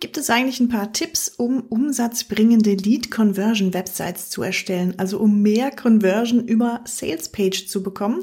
Gibt es eigentlich ein paar Tipps, um umsatzbringende Lead-Conversion-Websites zu erstellen, also um mehr Conversion über Salespage zu bekommen?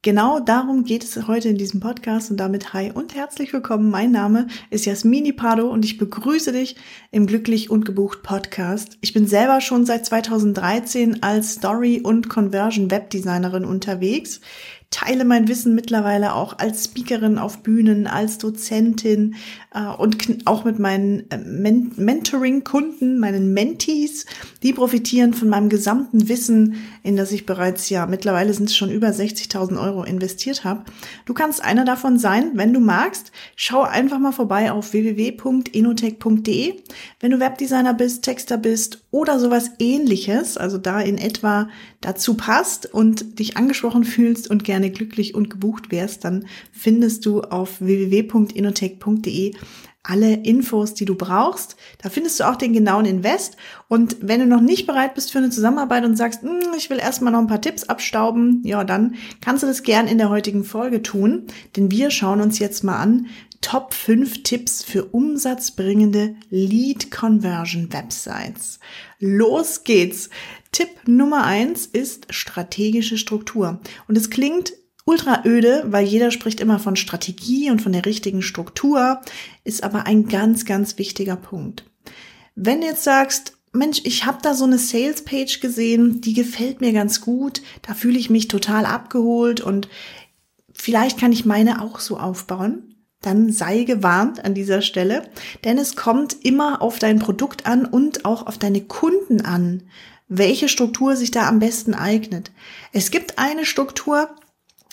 Genau darum geht es heute in diesem Podcast und damit hi und herzlich willkommen. Mein Name ist Jasmini Pardo und ich begrüße dich im Glücklich und Gebucht Podcast. Ich bin selber schon seit 2013 als Story- und Conversion-Webdesignerin unterwegs teile mein Wissen mittlerweile auch als Speakerin auf Bühnen, als Dozentin äh, und auch mit meinen äh, Men Mentoring-Kunden, meinen Mentees. Die profitieren von meinem gesamten Wissen, in das ich bereits, ja, mittlerweile sind es schon über 60.000 Euro investiert habe. Du kannst einer davon sein, wenn du magst. Schau einfach mal vorbei auf www.enotech.de. Wenn du Webdesigner bist, Texter bist oder sowas ähnliches, also da in etwa dazu passt und dich angesprochen fühlst und gerne glücklich und gebucht wärst, dann findest du auf www.inotech.de alle Infos, die du brauchst. Da findest du auch den genauen Invest. Und wenn du noch nicht bereit bist für eine Zusammenarbeit und sagst, hm, ich will erstmal noch ein paar Tipps abstauben, ja, dann kannst du das gern in der heutigen Folge tun. Denn wir schauen uns jetzt mal an, Top 5 Tipps für umsatzbringende Lead Conversion Websites. Los geht's! Tipp Nummer eins ist strategische Struktur. Und es klingt ultra öde, weil jeder spricht immer von Strategie und von der richtigen Struktur, ist aber ein ganz, ganz wichtiger Punkt. Wenn du jetzt sagst, Mensch, ich habe da so eine Sales-Page gesehen, die gefällt mir ganz gut, da fühle ich mich total abgeholt und vielleicht kann ich meine auch so aufbauen, dann sei gewarnt an dieser Stelle, denn es kommt immer auf dein Produkt an und auch auf deine Kunden an welche Struktur sich da am besten eignet. Es gibt eine Struktur,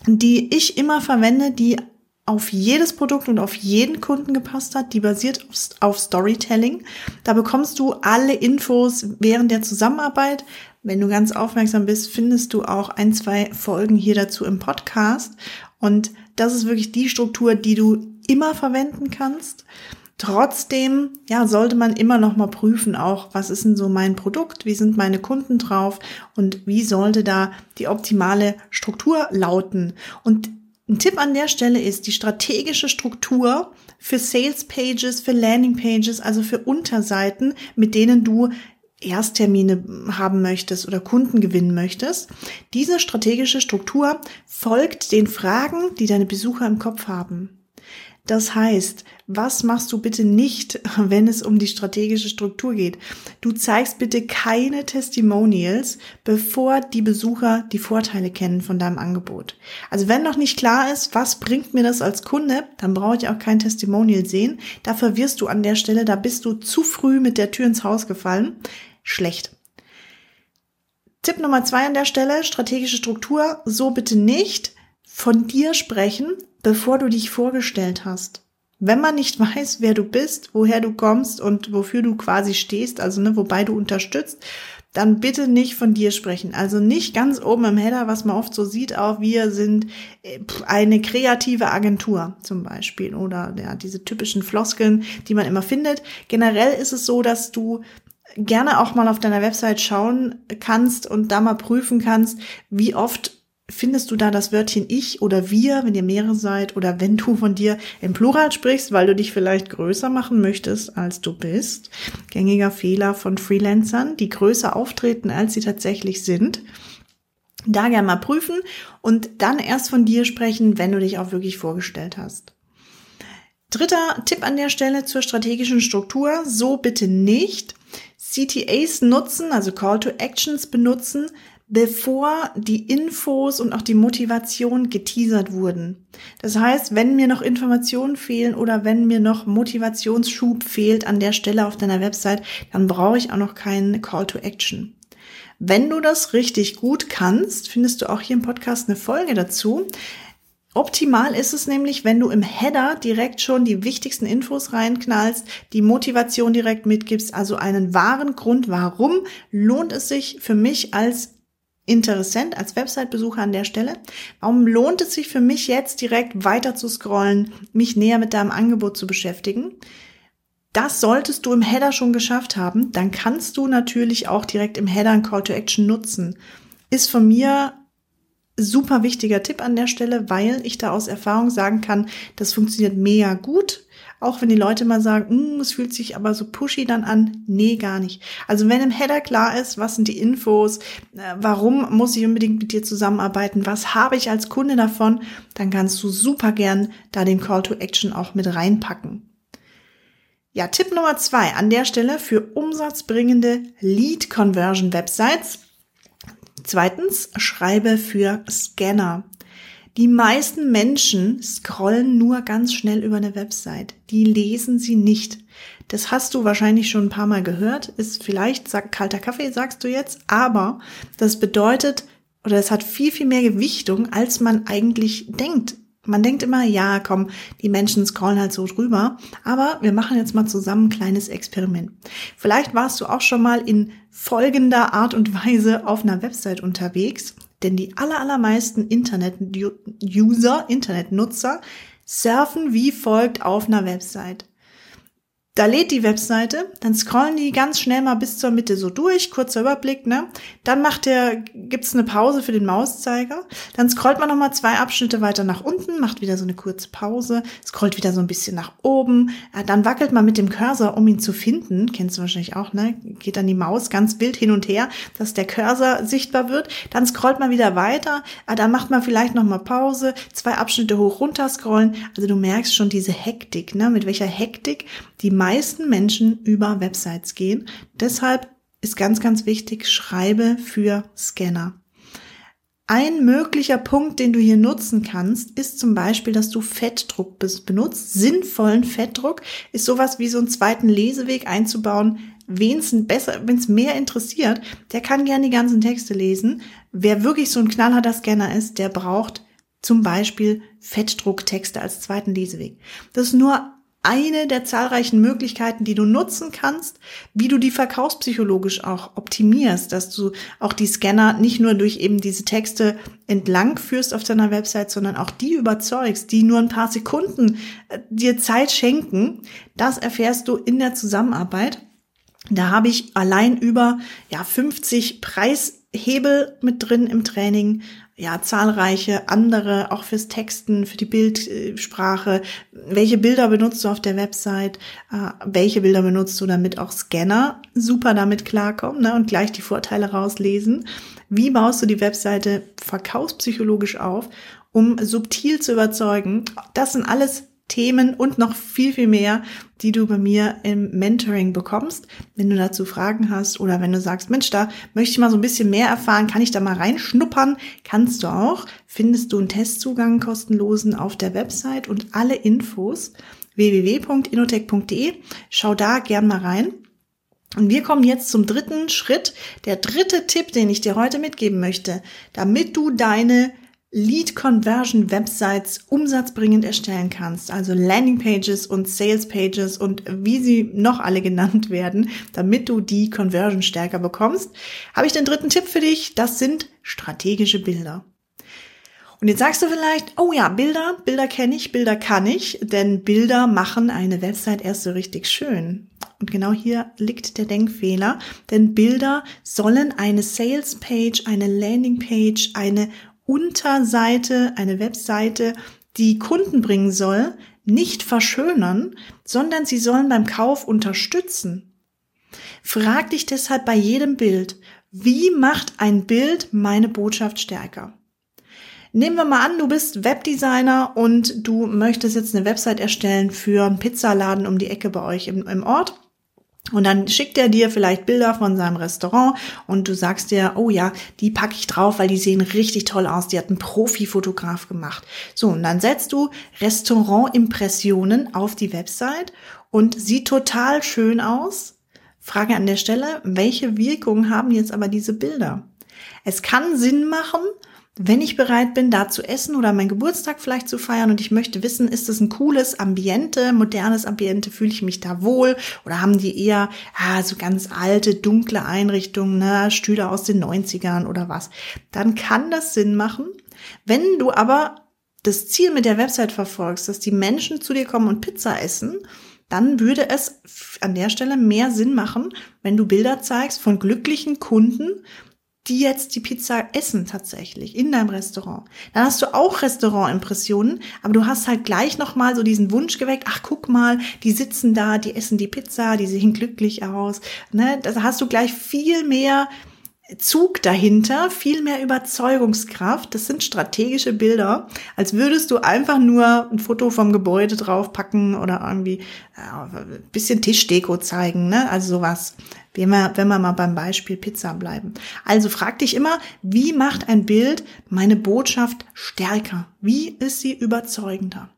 die ich immer verwende, die auf jedes Produkt und auf jeden Kunden gepasst hat, die basiert auf, Storytelling. Da bekommst du alle Infos während der Zusammenarbeit. Wenn du ganz aufmerksam bist, findest du auch ein, zwei Folgen hier dazu im Podcast. Und das ist wirklich die Struktur, die du immer verwenden kannst. Trotzdem, ja, sollte man immer noch mal prüfen, auch was ist denn so mein Produkt, wie sind meine Kunden drauf und wie sollte da die optimale Struktur lauten. Und ein Tipp an der Stelle ist die strategische Struktur für Sales Pages, für Landing Pages, also für Unterseiten, mit denen du Ersttermine haben möchtest oder Kunden gewinnen möchtest. Diese strategische Struktur folgt den Fragen, die deine Besucher im Kopf haben. Das heißt, was machst du bitte nicht, wenn es um die strategische Struktur geht? Du zeigst bitte keine Testimonials, bevor die Besucher die Vorteile kennen von deinem Angebot. Also wenn noch nicht klar ist, was bringt mir das als Kunde, dann brauche ich auch kein Testimonial sehen. Dafür wirst du an der Stelle, da bist du zu früh mit der Tür ins Haus gefallen. Schlecht. Tipp Nummer zwei an der Stelle, strategische Struktur, so bitte nicht von dir sprechen, bevor du dich vorgestellt hast. Wenn man nicht weiß, wer du bist, woher du kommst und wofür du quasi stehst, also ne, wobei du unterstützt, dann bitte nicht von dir sprechen. Also nicht ganz oben im Header, was man oft so sieht, auch wir sind äh, eine kreative Agentur zum Beispiel oder ja, diese typischen Floskeln, die man immer findet. Generell ist es so, dass du gerne auch mal auf deiner Website schauen kannst und da mal prüfen kannst, wie oft findest du da das Wörtchen ich oder wir, wenn ihr mehrere seid oder wenn du von dir im Plural sprichst, weil du dich vielleicht größer machen möchtest, als du bist. Gängiger Fehler von Freelancern, die größer auftreten, als sie tatsächlich sind. Da gerne mal prüfen und dann erst von dir sprechen, wenn du dich auch wirklich vorgestellt hast. Dritter Tipp an der Stelle zur strategischen Struktur. So bitte nicht. CTAs nutzen, also Call to Actions benutzen, bevor die Infos und auch die Motivation geteasert wurden. Das heißt, wenn mir noch Informationen fehlen oder wenn mir noch Motivationsschub fehlt an der Stelle auf deiner Website, dann brauche ich auch noch keinen Call to Action. Wenn du das richtig gut kannst, findest du auch hier im Podcast eine Folge dazu. Optimal ist es nämlich, wenn du im Header direkt schon die wichtigsten Infos reinknallst, die Motivation direkt mitgibst, also einen wahren Grund, warum lohnt es sich für mich als Interessent als Website-Besucher an der Stelle. Warum lohnt es sich für mich jetzt direkt weiter zu scrollen, mich näher mit deinem Angebot zu beschäftigen? Das solltest du im Header schon geschafft haben. Dann kannst du natürlich auch direkt im Header ein Call to Action nutzen. Ist von mir super wichtiger Tipp an der Stelle, weil ich da aus Erfahrung sagen kann, das funktioniert mega gut. Auch wenn die Leute mal sagen, mm, es fühlt sich aber so pushy dann an. Nee, gar nicht. Also wenn im Header klar ist, was sind die Infos, äh, warum muss ich unbedingt mit dir zusammenarbeiten, was habe ich als Kunde davon, dann kannst du super gern da den Call to Action auch mit reinpacken. Ja, Tipp Nummer zwei an der Stelle für umsatzbringende Lead Conversion Websites. Zweitens, schreibe für Scanner. Die meisten Menschen scrollen nur ganz schnell über eine Website. Die lesen sie nicht. Das hast du wahrscheinlich schon ein paar Mal gehört. Ist vielleicht kalter Kaffee, sagst du jetzt. Aber das bedeutet, oder es hat viel, viel mehr Gewichtung, als man eigentlich denkt. Man denkt immer, ja, komm, die Menschen scrollen halt so drüber. Aber wir machen jetzt mal zusammen ein kleines Experiment. Vielleicht warst du auch schon mal in folgender Art und Weise auf einer Website unterwegs. Denn die aller, allermeisten Internet-User, Internet-Nutzer surfen wie folgt auf einer Website. Da lädt die Webseite, dann scrollen die ganz schnell mal bis zur Mitte so durch, kurzer Überblick, ne? Dann macht der, gibt's eine Pause für den Mauszeiger, dann scrollt man nochmal zwei Abschnitte weiter nach unten, macht wieder so eine kurze Pause, scrollt wieder so ein bisschen nach oben, dann wackelt man mit dem Cursor, um ihn zu finden, kennst du wahrscheinlich auch, ne? Geht dann die Maus ganz wild hin und her, dass der Cursor sichtbar wird, dann scrollt man wieder weiter, dann macht man vielleicht nochmal Pause, zwei Abschnitte hoch runter scrollen, also du merkst schon diese Hektik, ne? Mit welcher Hektik die meisten Menschen über Websites gehen. Deshalb ist ganz, ganz wichtig, schreibe für Scanner. Ein möglicher Punkt, den du hier nutzen kannst, ist zum Beispiel, dass du Fettdruck benutzt. Sinnvollen Fettdruck ist sowas wie so einen zweiten Leseweg einzubauen. Wen es mehr interessiert, der kann gerne die ganzen Texte lesen. Wer wirklich so ein knallharter Scanner ist, der braucht zum Beispiel Fettdrucktexte als zweiten Leseweg. Das ist nur eine der zahlreichen Möglichkeiten, die du nutzen kannst, wie du die verkaufspsychologisch auch optimierst, dass du auch die Scanner nicht nur durch eben diese Texte entlang führst auf deiner Website, sondern auch die überzeugst, die nur ein paar Sekunden äh, dir Zeit schenken. Das erfährst du in der Zusammenarbeit. Da habe ich allein über ja 50 Preishebel mit drin im Training ja, zahlreiche andere, auch fürs Texten, für die Bildsprache. Welche Bilder benutzt du auf der Website? Äh, welche Bilder benutzt du, damit auch Scanner super damit klarkommen ne, und gleich die Vorteile rauslesen? Wie baust du die Webseite verkaufspsychologisch auf, um subtil zu überzeugen? Das sind alles Themen und noch viel, viel mehr, die du bei mir im Mentoring bekommst. Wenn du dazu Fragen hast oder wenn du sagst, Mensch, da möchte ich mal so ein bisschen mehr erfahren, kann ich da mal reinschnuppern? Kannst du auch. Findest du einen Testzugang kostenlosen auf der Website und alle Infos www.inotech.de. Schau da gern mal rein. Und wir kommen jetzt zum dritten Schritt. Der dritte Tipp, den ich dir heute mitgeben möchte, damit du deine Lead Conversion Websites umsatzbringend erstellen kannst, also Landing Pages und Sales Pages und wie sie noch alle genannt werden, damit du die Conversion stärker bekommst, habe ich den dritten Tipp für dich. Das sind strategische Bilder. Und jetzt sagst du vielleicht, oh ja, Bilder, Bilder kenne ich, Bilder kann ich, denn Bilder machen eine Website erst so richtig schön. Und genau hier liegt der Denkfehler, denn Bilder sollen eine Sales Page, eine Landing Page, eine Unterseite, eine Webseite, die Kunden bringen soll, nicht verschönern, sondern sie sollen beim Kauf unterstützen. Frag dich deshalb bei jedem Bild, wie macht ein Bild meine Botschaft stärker? Nehmen wir mal an, du bist Webdesigner und du möchtest jetzt eine Website erstellen für einen Pizzaladen um die Ecke bei euch im, im Ort. Und dann schickt er dir vielleicht Bilder von seinem Restaurant und du sagst dir, oh ja, die packe ich drauf, weil die sehen richtig toll aus. Die hat ein Profifotograf gemacht. So, und dann setzt du Restaurant-Impressionen auf die Website und sieht total schön aus. Frage an der Stelle, welche Wirkung haben jetzt aber diese Bilder? Es kann Sinn machen, wenn ich bereit bin, da zu essen oder meinen Geburtstag vielleicht zu feiern und ich möchte wissen, ist das ein cooles Ambiente, modernes Ambiente, fühle ich mich da wohl? Oder haben die eher ah, so ganz alte, dunkle Einrichtungen, ne, Stühle aus den 90ern oder was, dann kann das Sinn machen. Wenn du aber das Ziel mit der Website verfolgst, dass die Menschen zu dir kommen und Pizza essen, dann würde es an der Stelle mehr Sinn machen, wenn du Bilder zeigst von glücklichen Kunden, die jetzt die Pizza essen tatsächlich in deinem Restaurant. Dann hast du auch Restaurantimpressionen, aber du hast halt gleich nochmal so diesen Wunsch geweckt, ach guck mal, die sitzen da, die essen die Pizza, die sehen glücklich aus. Ne? Da hast du gleich viel mehr Zug dahinter, viel mehr Überzeugungskraft. Das sind strategische Bilder, als würdest du einfach nur ein Foto vom Gebäude draufpacken oder irgendwie ja, ein bisschen Tischdeko zeigen, ne? Also sowas. Wenn wir, wenn wir mal beim Beispiel Pizza bleiben. Also frag dich immer, wie macht ein Bild meine Botschaft stärker? Wie ist sie überzeugender?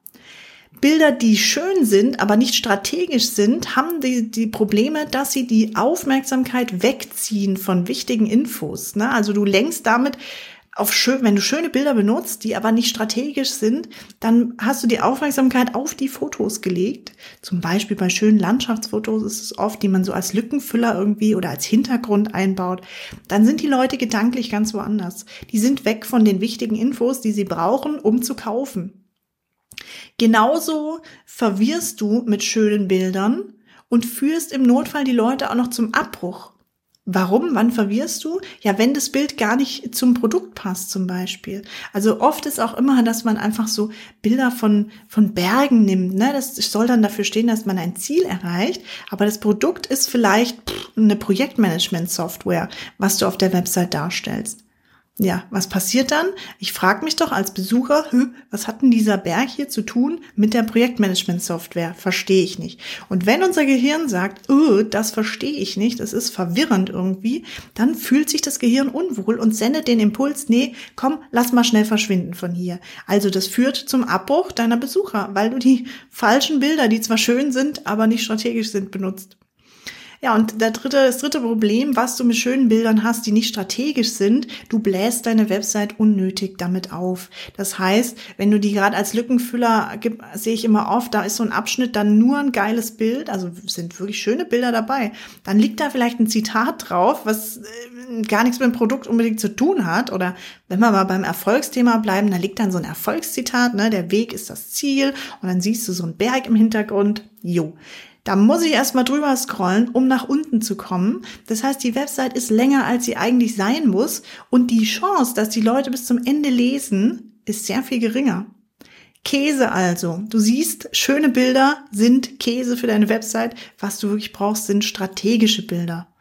Bilder, die schön sind, aber nicht strategisch sind, haben die, die Probleme, dass sie die Aufmerksamkeit wegziehen von wichtigen Infos. Ne? Also du lenkst damit auf schön, wenn du schöne Bilder benutzt, die aber nicht strategisch sind, dann hast du die Aufmerksamkeit auf die Fotos gelegt. Zum Beispiel bei schönen Landschaftsfotos ist es oft, die man so als Lückenfüller irgendwie oder als Hintergrund einbaut. Dann sind die Leute gedanklich ganz woanders. Die sind weg von den wichtigen Infos, die sie brauchen, um zu kaufen. Genauso verwirrst du mit schönen Bildern und führst im Notfall die Leute auch noch zum Abbruch. Warum? Wann verwirrst du? Ja, wenn das Bild gar nicht zum Produkt passt, zum Beispiel. Also oft ist auch immer, dass man einfach so Bilder von, von Bergen nimmt. Ne? Das soll dann dafür stehen, dass man ein Ziel erreicht. Aber das Produkt ist vielleicht eine Projektmanagement-Software, was du auf der Website darstellst. Ja, was passiert dann? Ich frage mich doch als Besucher, was hat denn dieser Berg hier zu tun mit der Projektmanagement-Software? Verstehe ich nicht. Und wenn unser Gehirn sagt, oh, das verstehe ich nicht, das ist verwirrend irgendwie, dann fühlt sich das Gehirn unwohl und sendet den Impuls, nee, komm, lass mal schnell verschwinden von hier. Also das führt zum Abbruch deiner Besucher, weil du die falschen Bilder, die zwar schön sind, aber nicht strategisch sind, benutzt. Ja, und der dritte, das dritte Problem, was du mit schönen Bildern hast, die nicht strategisch sind, du bläst deine Website unnötig damit auf. Das heißt, wenn du die gerade als Lückenfüller sehe ich immer oft, da ist so ein Abschnitt dann nur ein geiles Bild, also sind wirklich schöne Bilder dabei. Dann liegt da vielleicht ein Zitat drauf, was äh, gar nichts mit dem Produkt unbedingt zu tun hat. Oder wenn wir mal beim Erfolgsthema bleiben, da liegt dann so ein Erfolgszitat, ne, der Weg ist das Ziel und dann siehst du so einen Berg im Hintergrund. Jo. Da muss ich erstmal drüber scrollen, um nach unten zu kommen. Das heißt, die Website ist länger, als sie eigentlich sein muss. Und die Chance, dass die Leute bis zum Ende lesen, ist sehr viel geringer. Käse also. Du siehst, schöne Bilder sind Käse für deine Website. Was du wirklich brauchst, sind strategische Bilder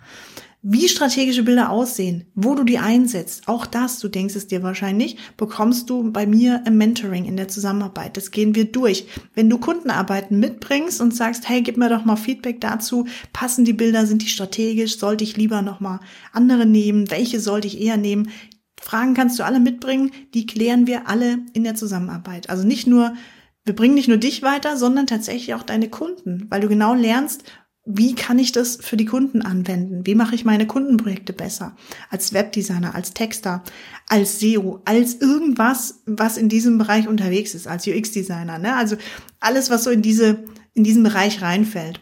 wie strategische Bilder aussehen, wo du die einsetzt, auch das, du denkst es dir wahrscheinlich, bekommst du bei mir im Mentoring in der Zusammenarbeit. Das gehen wir durch. Wenn du Kundenarbeiten mitbringst und sagst, hey, gib mir doch mal Feedback dazu, passen die Bilder, sind die strategisch, sollte ich lieber noch mal andere nehmen, welche sollte ich eher nehmen? Fragen kannst du alle mitbringen, die klären wir alle in der Zusammenarbeit. Also nicht nur wir bringen nicht nur dich weiter, sondern tatsächlich auch deine Kunden, weil du genau lernst, wie kann ich das für die Kunden anwenden? Wie mache ich meine Kundenprojekte besser? Als Webdesigner, als Texter, als SEO, als irgendwas, was in diesem Bereich unterwegs ist, als UX-Designer. Ne? Also alles, was so in, diese, in diesen Bereich reinfällt.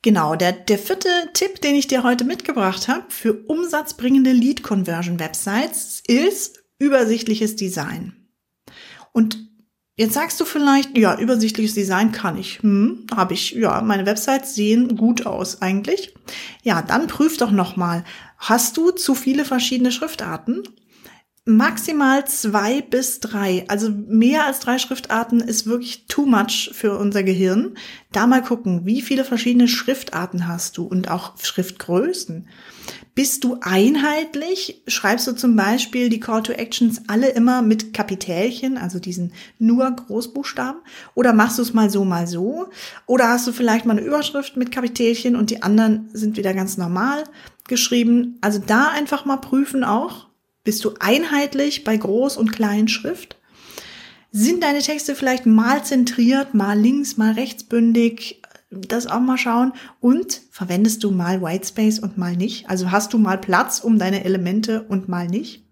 Genau, der, der vierte Tipp, den ich dir heute mitgebracht habe für umsatzbringende Lead-Conversion-Websites ist übersichtliches Design. Und Jetzt sagst du vielleicht, ja, übersichtliches Design kann ich. Hm, habe ich. Ja, meine Websites sehen gut aus eigentlich. Ja, dann prüf doch nochmal. Hast du zu viele verschiedene Schriftarten? Maximal zwei bis drei. Also mehr als drei Schriftarten ist wirklich too much für unser Gehirn. Da mal gucken, wie viele verschiedene Schriftarten hast du und auch Schriftgrößen. Bist du einheitlich? Schreibst du zum Beispiel die Call to Actions alle immer mit Kapitälchen, also diesen nur Großbuchstaben? Oder machst du es mal so, mal so? Oder hast du vielleicht mal eine Überschrift mit Kapitälchen und die anderen sind wieder ganz normal geschrieben? Also da einfach mal prüfen auch. Bist du einheitlich bei Groß- und Kleinschrift? Sind deine Texte vielleicht mal zentriert, mal links, mal rechtsbündig? Das auch mal schauen. Und verwendest du mal Whitespace und mal nicht? Also hast du mal Platz um deine Elemente und mal nicht?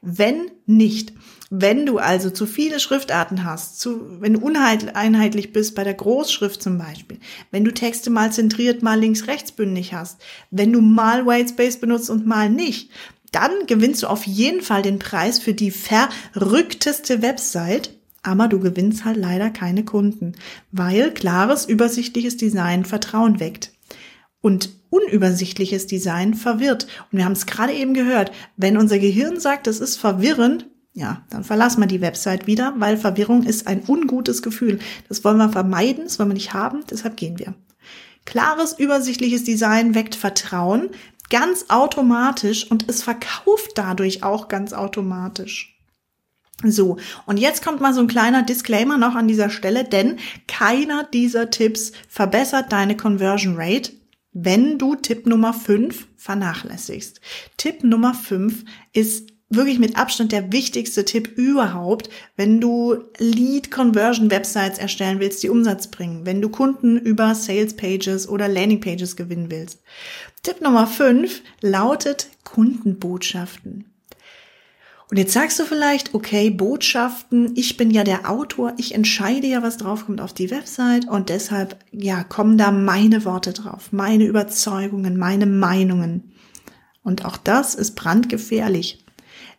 Wenn nicht, wenn du also zu viele Schriftarten hast, zu, wenn du uneinheitlich bist bei der Großschrift zum Beispiel, wenn du Texte mal zentriert, mal links-rechts-bündig hast, wenn du mal Whitespace benutzt und mal nicht, dann gewinnst du auf jeden Fall den Preis für die verrückteste Website, aber du gewinnst halt leider keine Kunden, weil klares, übersichtliches Design Vertrauen weckt. Und unübersichtliches Design verwirrt. Und wir haben es gerade eben gehört, wenn unser Gehirn sagt, es ist verwirrend, ja, dann verlassen wir die Website wieder, weil Verwirrung ist ein ungutes Gefühl. Das wollen wir vermeiden, das wollen wir nicht haben, deshalb gehen wir. Klares, übersichtliches Design weckt Vertrauen ganz automatisch und es verkauft dadurch auch ganz automatisch. So, und jetzt kommt mal so ein kleiner Disclaimer noch an dieser Stelle, denn keiner dieser Tipps verbessert deine Conversion Rate, wenn du Tipp Nummer 5 vernachlässigst. Tipp Nummer 5 ist wirklich mit Abstand der wichtigste Tipp überhaupt, wenn du Lead Conversion Websites erstellen willst, die Umsatz bringen, wenn du Kunden über Sales Pages oder Landing Pages gewinnen willst. Tipp Nummer 5 lautet Kundenbotschaften. Und jetzt sagst du vielleicht, okay, Botschaften, ich bin ja der Autor, ich entscheide ja, was draufkommt auf die Website und deshalb, ja, kommen da meine Worte drauf, meine Überzeugungen, meine Meinungen. Und auch das ist brandgefährlich.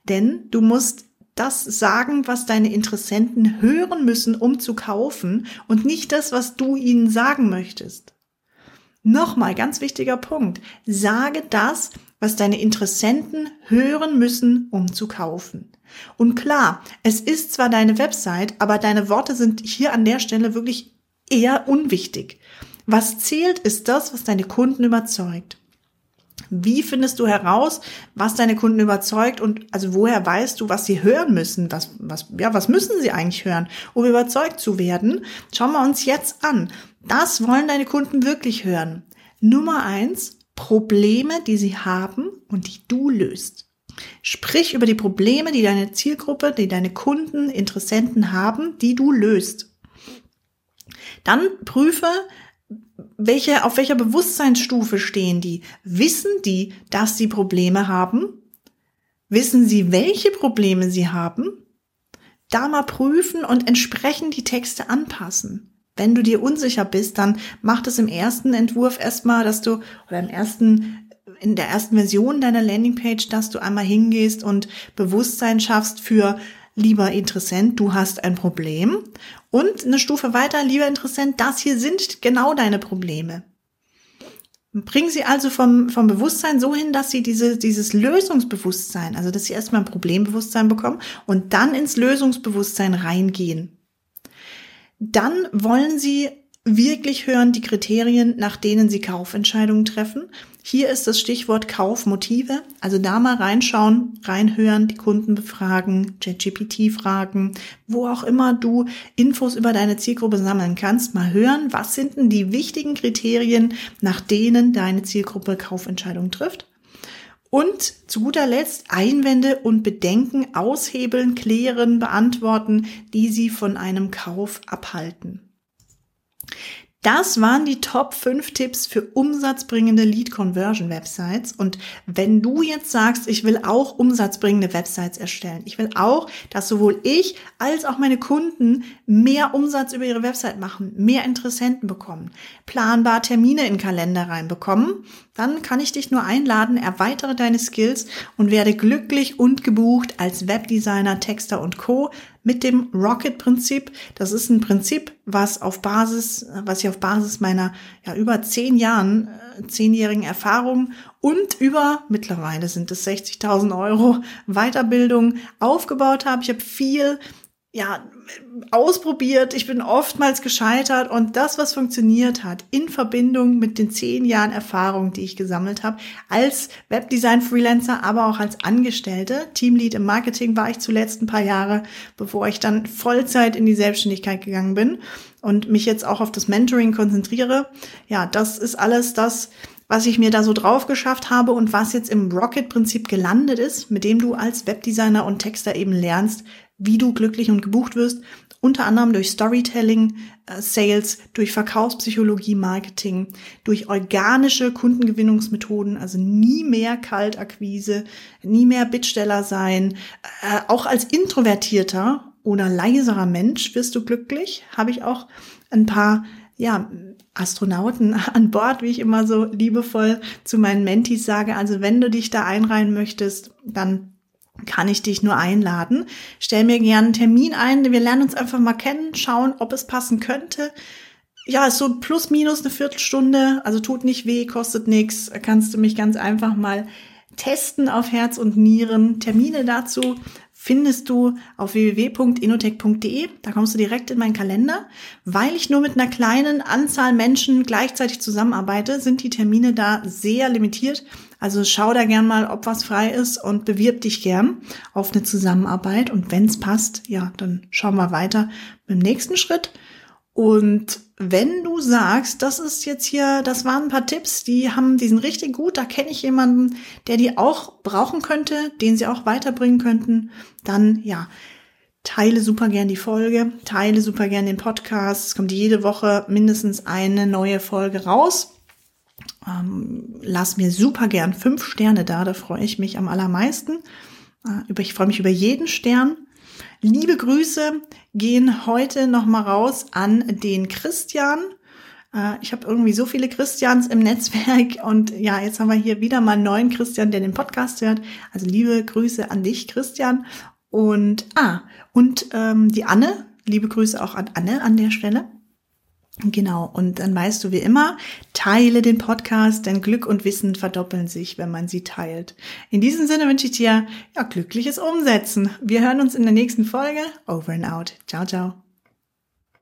Denn du musst das sagen, was deine Interessenten hören müssen, um zu kaufen und nicht das, was du ihnen sagen möchtest. Nochmal, ganz wichtiger Punkt. Sage das, was deine Interessenten hören müssen, um zu kaufen. Und klar, es ist zwar deine Website, aber deine Worte sind hier an der Stelle wirklich eher unwichtig. Was zählt, ist das, was deine Kunden überzeugt. Wie findest du heraus, was deine Kunden überzeugt und also woher weißt du, was sie hören müssen? Was, was, ja, was müssen sie eigentlich hören, um überzeugt zu werden? Schauen wir uns jetzt an. Das wollen deine Kunden wirklich hören. Nummer eins, Probleme, die sie haben und die du löst. Sprich über die Probleme, die deine Zielgruppe, die deine Kunden, Interessenten haben, die du löst. Dann prüfe, welche, auf welcher Bewusstseinsstufe stehen die? Wissen die, dass sie Probleme haben? Wissen sie, welche Probleme sie haben? Da mal prüfen und entsprechend die Texte anpassen. Wenn du dir unsicher bist, dann mach das im ersten Entwurf erstmal, dass du, oder im ersten, in der ersten Version deiner Landingpage, dass du einmal hingehst und Bewusstsein schaffst für, lieber Interessent, du hast ein Problem. Und eine Stufe weiter, lieber Interessent, das hier sind genau deine Probleme. Bring sie also vom, vom Bewusstsein so hin, dass sie diese, dieses Lösungsbewusstsein, also dass sie erstmal ein Problembewusstsein bekommen und dann ins Lösungsbewusstsein reingehen dann wollen Sie wirklich hören die Kriterien, nach denen Sie Kaufentscheidungen treffen. Hier ist das Stichwort Kaufmotive. Also da mal reinschauen, reinhören, die Kunden befragen, ChatGPT fragen, wo auch immer du Infos über deine Zielgruppe sammeln kannst. Mal hören, was sind denn die wichtigen Kriterien, nach denen deine Zielgruppe Kaufentscheidungen trifft. Und zu guter Letzt Einwände und Bedenken aushebeln, klären, beantworten, die Sie von einem Kauf abhalten. Das waren die Top 5 Tipps für umsatzbringende Lead Conversion Websites. Und wenn du jetzt sagst, ich will auch umsatzbringende Websites erstellen, ich will auch, dass sowohl ich als auch meine Kunden mehr Umsatz über ihre Website machen, mehr Interessenten bekommen, planbar Termine in Kalender reinbekommen, dann kann ich dich nur einladen, erweitere deine Skills und werde glücklich und gebucht als Webdesigner, Texter und Co mit dem Rocket-Prinzip. Das ist ein Prinzip, was auf Basis, was ich auf Basis meiner ja über zehn Jahren, äh, zehnjährigen Erfahrung und über mittlerweile sind es 60.000 Euro Weiterbildung aufgebaut habe. Ich habe viel ja, ausprobiert, ich bin oftmals gescheitert und das, was funktioniert hat, in Verbindung mit den zehn Jahren Erfahrung, die ich gesammelt habe, als Webdesign-Freelancer, aber auch als Angestellte, Teamlead im Marketing war ich zuletzt ein paar Jahre, bevor ich dann Vollzeit in die Selbstständigkeit gegangen bin und mich jetzt auch auf das Mentoring konzentriere. Ja, das ist alles das, was ich mir da so drauf geschafft habe und was jetzt im Rocket-Prinzip gelandet ist, mit dem du als Webdesigner und Texter eben lernst, wie du glücklich und gebucht wirst, unter anderem durch Storytelling, äh, Sales, durch Verkaufspsychologie, Marketing, durch organische Kundengewinnungsmethoden, also nie mehr Kaltakquise, nie mehr Bittsteller sein, äh, auch als introvertierter oder leiserer Mensch wirst du glücklich, habe ich auch ein paar ja, Astronauten an Bord, wie ich immer so liebevoll zu meinen Mentis sage. Also wenn du dich da einreihen möchtest, dann kann ich dich nur einladen. Stell mir gerne einen Termin ein. Wir lernen uns einfach mal kennen, schauen, ob es passen könnte. ja, ist so plus minus eine Viertelstunde, also tut nicht weh, kostet nichts. Kannst du mich ganz einfach mal testen auf Herz und Nieren. Termine dazu findest du auf www.inotech.de. Da kommst du direkt in meinen Kalender. Weil ich nur mit einer kleinen Anzahl Menschen gleichzeitig zusammenarbeite, sind die Termine da sehr limitiert. Also schau da gern mal, ob was frei ist und bewirb dich gern auf eine Zusammenarbeit. Und wenn es passt, ja, dann schauen wir weiter mit dem nächsten Schritt. Und wenn du sagst, das ist jetzt hier, das waren ein paar Tipps, die haben, die sind richtig gut, da kenne ich jemanden, der die auch brauchen könnte, den sie auch weiterbringen könnten, dann ja, teile super gern die Folge, teile super gern den Podcast. Es kommt jede Woche mindestens eine neue Folge raus. Ähm, lass mir super gern fünf Sterne da, da freue ich mich am allermeisten. Äh, ich freue mich über jeden Stern. Liebe Grüße gehen heute nochmal raus an den Christian. Äh, ich habe irgendwie so viele Christians im Netzwerk und ja, jetzt haben wir hier wieder mal einen neuen Christian, der den Podcast hört. Also liebe Grüße an dich, Christian. Und ah, und ähm, die Anne, liebe Grüße auch an Anne an der Stelle. Genau, und dann weißt du wie immer, teile den Podcast, denn Glück und Wissen verdoppeln sich, wenn man sie teilt. In diesem Sinne wünsche ich dir ja glückliches Umsetzen. Wir hören uns in der nächsten Folge. Over and out. Ciao, ciao.